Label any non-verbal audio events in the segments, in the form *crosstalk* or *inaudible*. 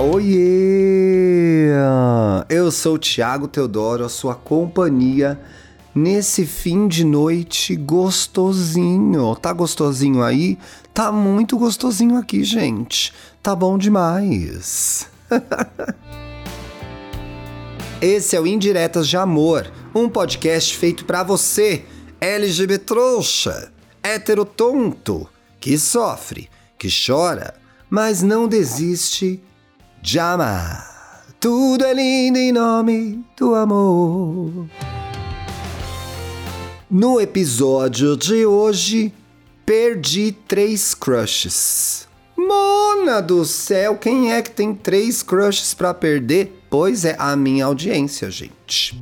Oiê! Eu sou o Thiago Teodoro, a sua companhia nesse fim de noite gostosinho. Tá gostosinho aí? Tá muito gostosinho aqui, gente. Tá bom demais. *laughs* Esse é o Indiretas de Amor, um podcast feito para você, LGBT trouxa, hétero tonto, que sofre, que chora, mas não desiste de amar. Tudo é lindo em nome do amor. No episódio de hoje, perdi três crushes. Mona do céu, quem é que tem três crushes para perder? Pois é, a minha audiência, gente.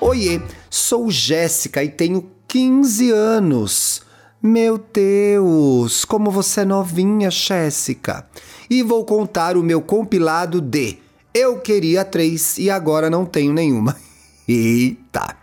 Oiê, sou Jéssica e tenho 15 anos. Meu Deus, como você é novinha, Jéssica. E vou contar o meu compilado de Eu queria três e agora não tenho nenhuma. *laughs* Eita!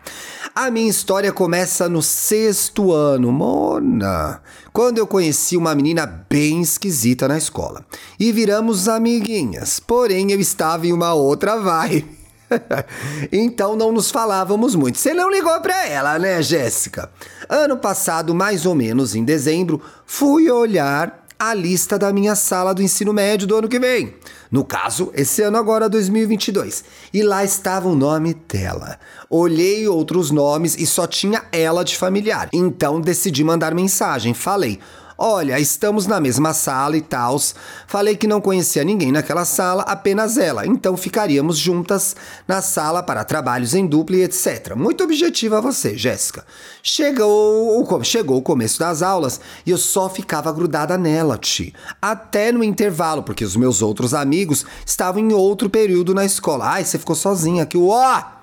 A minha história começa no sexto ano, Mona, quando eu conheci uma menina bem esquisita na escola. E viramos amiguinhas, porém eu estava em uma outra vibe. *laughs* então não nos falávamos muito. Você não ligou para ela, né, Jéssica? Ano passado, mais ou menos em dezembro, fui olhar a lista da minha sala do ensino médio do ano que vem. No caso, esse ano agora 2022. E lá estava o nome dela. Olhei outros nomes e só tinha ela de familiar. Então decidi mandar mensagem. Falei: Olha, estamos na mesma sala e tals. Falei que não conhecia ninguém naquela sala, apenas ela. Então ficaríamos juntas na sala para trabalhos em dupla e etc. Muito objetiva você, Jéssica. Chegou, chegou o começo das aulas e eu só ficava grudada nela, Ti. Até no intervalo, porque os meus outros amigos estavam em outro período na escola. Ai, você ficou sozinha aqui. Uó!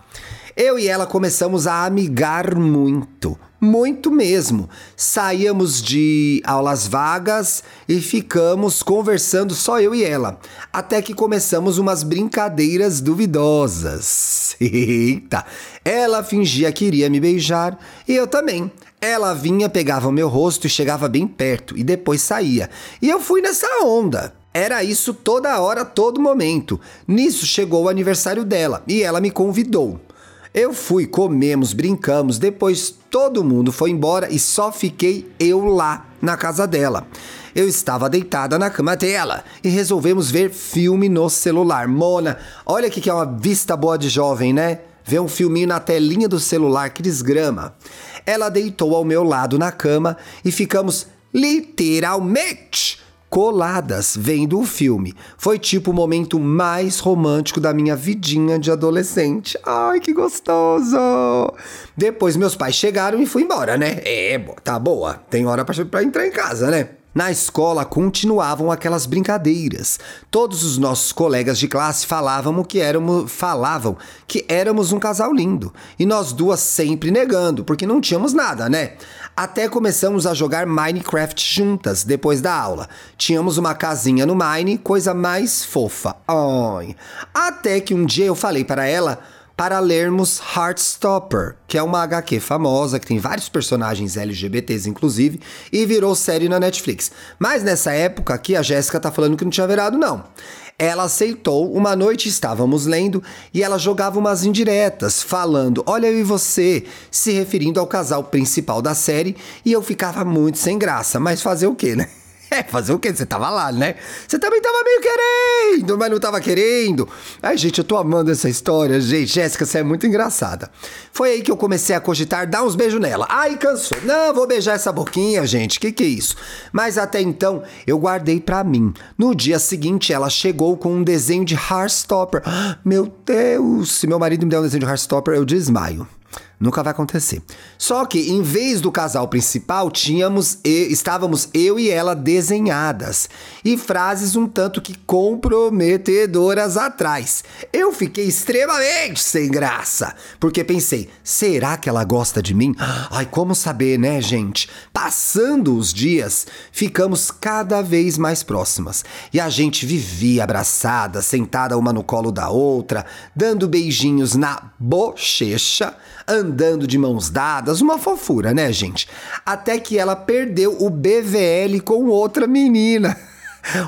Eu e ela começamos a amigar muito, muito mesmo. Saíamos de aulas vagas e ficamos conversando só eu e ela, até que começamos umas brincadeiras duvidosas. *laughs* Eita! Ela fingia que iria me beijar e eu também. Ela vinha, pegava o meu rosto e chegava bem perto e depois saía. E eu fui nessa onda. Era isso toda hora, todo momento. Nisso chegou o aniversário dela e ela me convidou. Eu fui, comemos, brincamos, depois todo mundo foi embora e só fiquei eu lá na casa dela. Eu estava deitada na cama dela e resolvemos ver filme no celular. Mona, olha que que é uma vista boa de jovem, né? Ver um filminho na telinha do celular, que desgrama. Ela deitou ao meu lado na cama e ficamos literalmente coladas vendo o filme. Foi tipo o momento mais romântico da minha vidinha de adolescente. Ai, que gostoso! Depois meus pais chegaram e fui embora, né? É, tá boa. Tem hora pra, entrar em casa, né? Na escola continuavam aquelas brincadeiras. Todos os nossos colegas de classe falavam que éramos, falavam que éramos um casal lindo, e nós duas sempre negando, porque não tínhamos nada, né? Até começamos a jogar Minecraft juntas depois da aula. Tínhamos uma casinha no Mine, coisa mais fofa. Até que um dia eu falei para ela para lermos Heartstopper, que é uma HQ famosa que tem vários personagens LGBTs inclusive e virou série na Netflix. Mas nessa época aqui a Jéssica tá falando que não tinha virado não. Ela aceitou, uma noite estávamos lendo e ela jogava umas indiretas, falando: Olha eu e você, se referindo ao casal principal da série, e eu ficava muito sem graça, mas fazer o quê, né? *laughs* É, fazer o quê? Você tava lá, né? Você também tava meio querendo, mas não tava querendo. Ai, gente, eu tô amando essa história, gente. Jéssica, você é muito engraçada. Foi aí que eu comecei a cogitar dar uns beijos nela. Ai, cansou. Não, vou beijar essa boquinha, gente. Que que é isso? Mas até então, eu guardei para mim. No dia seguinte, ela chegou com um desenho de Heartstopper. *gasps* Meu Deus! Se meu marido me der um desenho de Heartstopper, eu desmaio. Nunca vai acontecer. Só que em vez do casal principal, tínhamos e, estávamos eu e ela desenhadas e frases um tanto que comprometedoras atrás. Eu fiquei extremamente sem graça, porque pensei, será que ela gosta de mim? Ai, como saber, né, gente? Passando os dias, ficamos cada vez mais próximas e a gente vivia abraçada, sentada uma no colo da outra, dando beijinhos na bochecha andando de mãos dadas, uma fofura, né, gente? Até que ela perdeu o BVL com outra menina. *laughs*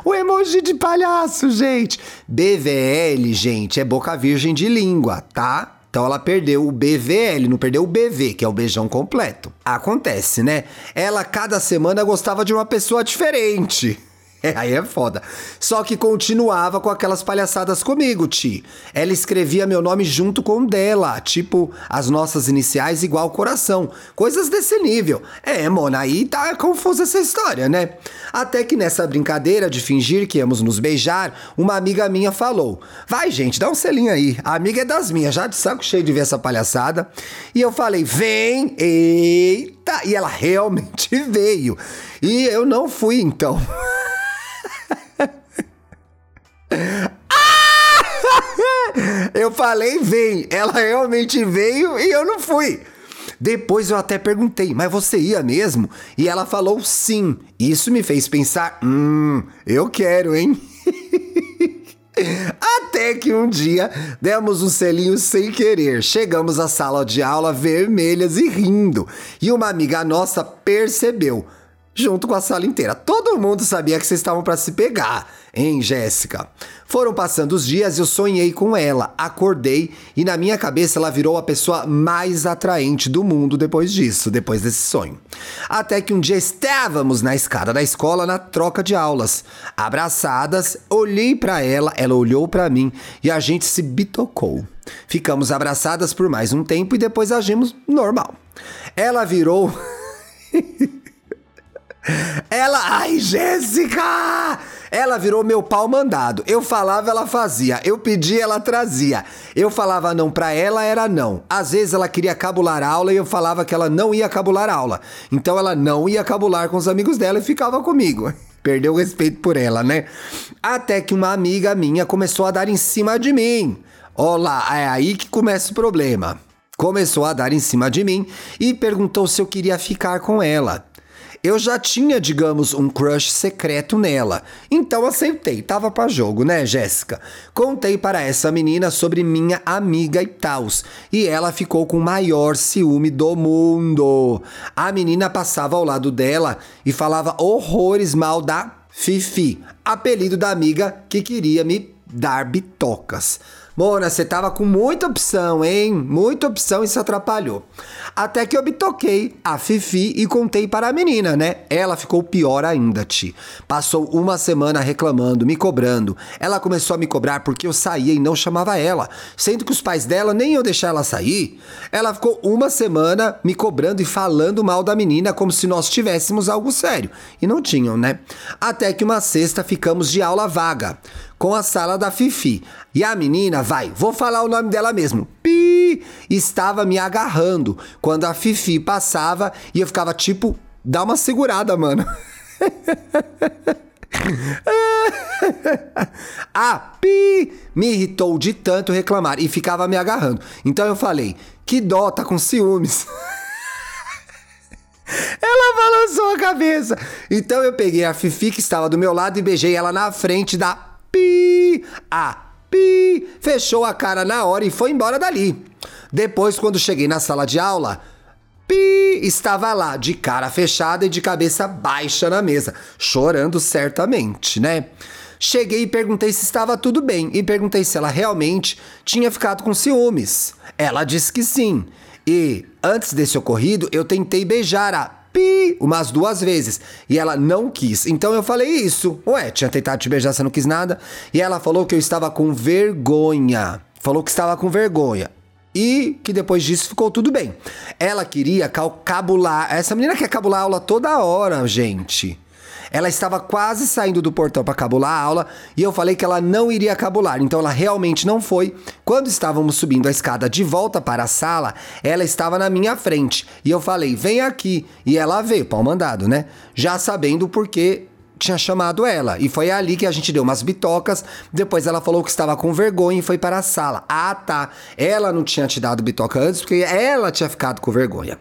O emoji de palhaço, gente. BVL, gente, é boca virgem de língua, tá? Então ela perdeu o BVL, não perdeu o BV, que é o beijão completo. Acontece, né? Ela cada semana gostava de uma pessoa diferente. É, *laughs* aí é foda. Só que continuava com aquelas palhaçadas comigo, Ti. Ela escrevia meu nome junto com o dela, tipo as nossas iniciais igual coração. Coisas desse nível. É, Mona, aí tá confusa essa história, né? Até que nessa brincadeira de fingir que íamos nos beijar, uma amiga minha falou: Vai, gente, dá um selinho aí. A amiga é das minhas, já de saco cheio de ver essa palhaçada. E eu falei: Vem, eita! E ela *laughs* realmente veio. E eu não fui, então. *laughs* *laughs* Eu falei, vem. Ela realmente veio e eu não fui. Depois eu até perguntei, mas você ia mesmo? E ela falou sim. Isso me fez pensar, hum, eu quero, hein? *laughs* Até que um dia demos um selinho sem querer. Chegamos à sala de aula vermelhas e rindo. E uma amiga nossa percebeu junto com a sala inteira. Todo mundo sabia que vocês estavam para se pegar, hein, Jéssica? Foram passando os dias e eu sonhei com ela, acordei e na minha cabeça ela virou a pessoa mais atraente do mundo depois disso, depois desse sonho. Até que um dia estávamos na escada da escola na troca de aulas, abraçadas, olhei para ela, ela olhou para mim e a gente se bitocou. Ficamos abraçadas por mais um tempo e depois agimos normal. Ela virou *laughs* Ela. Ai, Jéssica! Ela virou meu pau mandado. Eu falava, ela fazia. Eu pedia, ela trazia. Eu falava não pra ela, era não. Às vezes ela queria cabular aula e eu falava que ela não ia cabular aula. Então ela não ia cabular com os amigos dela e ficava comigo. *laughs* Perdeu o respeito por ela, né? Até que uma amiga minha começou a dar em cima de mim. Olá, é aí que começa o problema. Começou a dar em cima de mim e perguntou se eu queria ficar com ela. Eu já tinha, digamos, um crush secreto nela. Então aceitei, tava para jogo, né, Jéssica? Contei para essa menina sobre minha amiga e tals, e ela ficou com o maior ciúme do mundo. A menina passava ao lado dela e falava horrores mal da Fifi, apelido da amiga que queria me dar bitocas. Mona, você tava com muita opção, hein? Muita opção e se atrapalhou. Até que eu me toquei a Fifi e contei para a menina, né? Ela ficou pior ainda, Ti. Passou uma semana reclamando, me cobrando. Ela começou a me cobrar porque eu saía e não chamava ela, sendo que os pais dela nem iam deixar ela sair. Ela ficou uma semana me cobrando e falando mal da menina como se nós tivéssemos algo sério. E não tinham, né? Até que uma sexta ficamos de aula vaga com a sala da Fifi. E a menina, vai, vou falar o nome dela mesmo. Pi! Estava me agarrando quando a Fifi passava e eu ficava tipo, dá uma segurada, mano. *laughs* a Pi me irritou de tanto reclamar e ficava me agarrando. Então eu falei: que dó, tá com ciúmes. *laughs* Ela balançou a cabeça. Então eu peguei a Fifi que estava do meu lado e beijei ela na frente da pi, a pi, fechou a cara na hora e foi embora dali. Depois, quando cheguei na sala de aula, pi estava lá, de cara fechada e de cabeça baixa na mesa, chorando certamente, né? Cheguei e perguntei se estava tudo bem e perguntei se ela realmente tinha ficado com ciúmes. Ela disse que sim. E antes desse ocorrido, eu tentei beijar a pi umas duas vezes. E ela não quis. Então eu falei isso. Ué, tinha tentado te beijar, você não quis nada. E ela falou que eu estava com vergonha. Falou que estava com vergonha. E que depois disso ficou tudo bem. Ela queria cabular. Essa menina quer cabular aula toda hora, gente. Ela estava quase saindo do portão para cabular a aula e eu falei que ela não iria cabular, então ela realmente não foi. Quando estávamos subindo a escada de volta para a sala, ela estava na minha frente e eu falei: "Vem aqui". E ela veio, pau mandado, né? Já sabendo o porquê tinha chamado ela. E foi ali que a gente deu umas bitocas. Depois ela falou que estava com vergonha e foi para a sala. Ah, tá. Ela não tinha te dado bitoca antes porque ela tinha ficado com vergonha.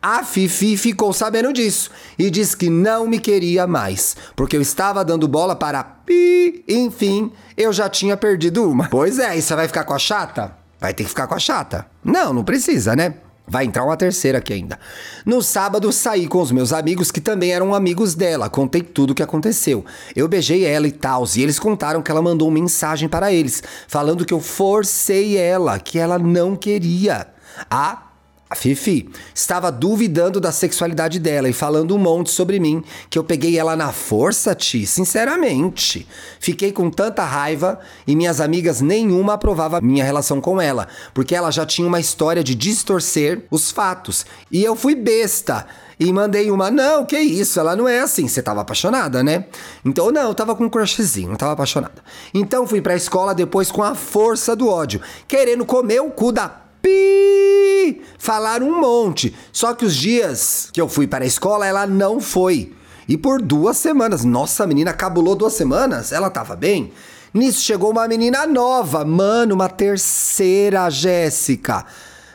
A Fifi ficou sabendo disso e disse que não me queria mais, porque eu estava dando bola para pi. Enfim, eu já tinha perdido uma. Pois é, e você vai ficar com a chata? Vai ter que ficar com a chata. Não, não precisa, né? Vai entrar uma terceira aqui ainda. No sábado, saí com os meus amigos que também eram amigos dela. Contei tudo o que aconteceu. Eu beijei ela e tal, e eles contaram que ela mandou uma mensagem para eles, falando que eu forcei ela, que ela não queria. A a Fifi estava duvidando da sexualidade dela e falando um monte sobre mim, que eu peguei ela na força, Ti, sinceramente. Fiquei com tanta raiva e minhas amigas nenhuma aprovava minha relação com ela, porque ela já tinha uma história de distorcer os fatos. E eu fui besta e mandei uma, não, que isso, ela não é assim. Você tava apaixonada, né? Então, não, eu tava com um crushzinho, não tava apaixonada. Então fui pra escola depois com a força do ódio, querendo comer o cu da pi! Falaram um monte. Só que os dias que eu fui para a escola, ela não foi. E por duas semanas. Nossa, a menina cabulou duas semanas? Ela tava bem? Nisso chegou uma menina nova. Mano, uma terceira Jéssica.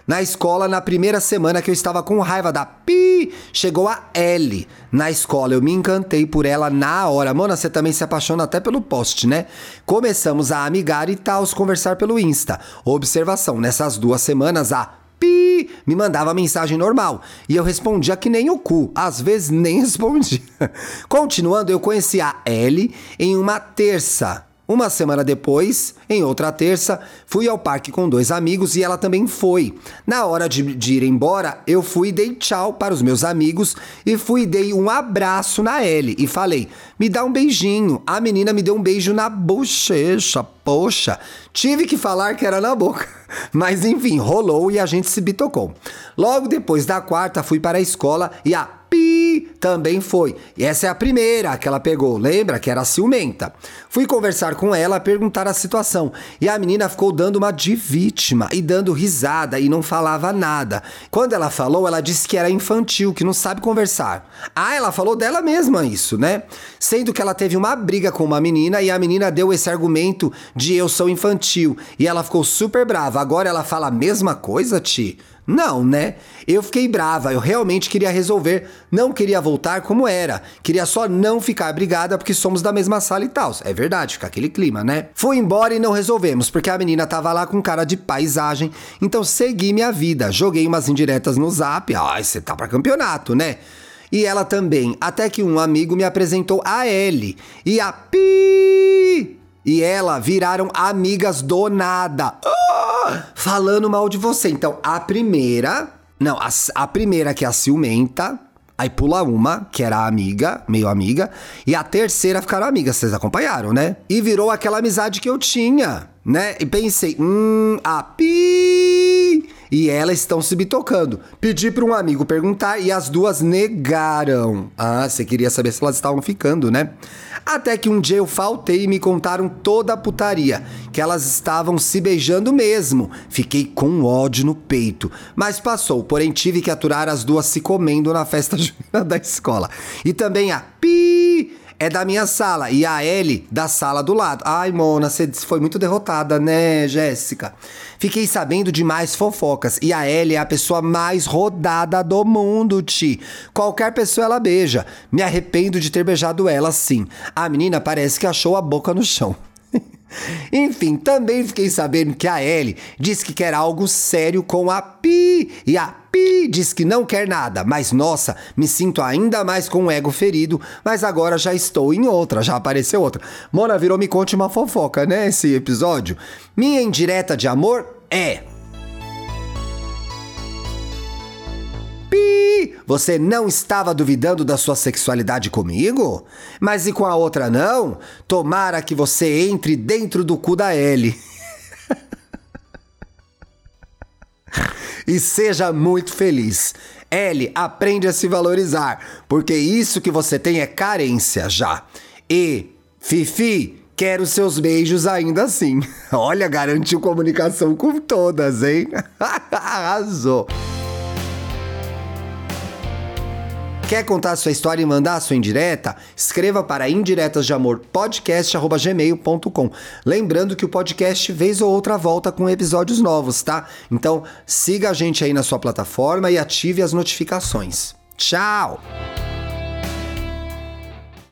Na escola, na primeira semana que eu estava com raiva da Pi, chegou a L. Na escola, eu me encantei por ela na hora. Mona, você também se apaixona até pelo post, né? Começamos a amigar e tal, conversar pelo Insta. Observação, nessas duas semanas, a me mandava mensagem normal. E eu respondia que nem o cu. Às vezes nem *laughs* respondia. Continuando, eu conheci a L em uma terça. Uma semana depois, em outra terça, fui ao parque com dois amigos e ela também foi. Na hora de, de, ir embora, eu fui e dei tchau para os meus amigos e fui e dei um abraço na Ellie e falei: me dá um beijinho. A menina me deu um beijo na bochecha. Poxa, tive que falar que era na boca. *laughs* Mas enfim, rolou e a gente se bitocou. Logo depois da quarta, fui para a escola e a também foi. E essa é a primeira que ela pegou, lembra? Que era ciumenta. Fui conversar com ela, perguntar a situação. E a menina ficou dando uma de vítima e dando risada e não falava nada. Quando ela falou, ela disse que era infantil, que não sabe conversar. Ah, ela falou dela mesma isso, né? Sendo que ela teve uma briga com uma menina e a menina deu esse argumento de eu sou infantil. E ela ficou super brava. Agora ela fala a mesma coisa, Ti? Não, né? Eu fiquei brava, eu realmente queria resolver, não queria voltar como era, queria só não ficar brigada porque somos da mesma sala e tal. É verdade, fica aquele clima, né? Fui embora e não resolvemos, porque a menina tava lá com cara de paisagem, então segui minha vida, joguei umas indiretas no zap, ai, você tá pra campeonato, né? E ela também, até que um amigo me apresentou a L e a Pi e ela viraram amigas do nada. Oh, falando mal de você. Então, a primeira. Não, a, a primeira que é a ciumenta. Aí pula uma, que era amiga, meio amiga. E a terceira ficaram amigas, vocês acompanharam, né? E virou aquela amizade que eu tinha, né? E pensei, hum, a pi e elas estão se bitocando. Pedi para um amigo perguntar e as duas negaram. Ah, você queria saber se elas estavam ficando, né? Até que um dia eu faltei e me contaram toda a putaria, que elas estavam se beijando mesmo. Fiquei com ódio no peito, mas passou, porém tive que aturar as duas se comendo na festa *laughs* da escola. E também a Pi é da minha sala e a L da sala do lado. Ai, Mona, você foi muito derrotada, né, Jéssica? Fiquei sabendo de mais fofocas e a L é a pessoa mais rodada do mundo, Ti. Qualquer pessoa ela beija. Me arrependo de ter beijado ela, sim. A menina parece que achou a boca no chão. Enfim, também fiquei sabendo que a Ellie disse que quer algo sério com a Pi e a Pi diz que não quer nada, mas nossa, me sinto ainda mais com o ego ferido, mas agora já estou em outra, já apareceu outra. Mona virou me conte uma fofoca, né, esse episódio? Minha indireta de amor é Você não estava duvidando da sua sexualidade comigo? Mas e com a outra não? Tomara que você entre dentro do cu da L. *laughs* e seja muito feliz. L, aprende a se valorizar, porque isso que você tem é carência já. E, Fifi, quero seus beijos ainda assim. *laughs* Olha, garantiu comunicação com todas, hein? *laughs* Arrasou. Quer contar sua história e mandar sua indireta? Escreva para indiretas de amor podcast@gmail.com. Lembrando que o podcast vez ou outra volta com episódios novos, tá? Então, siga a gente aí na sua plataforma e ative as notificações. Tchau.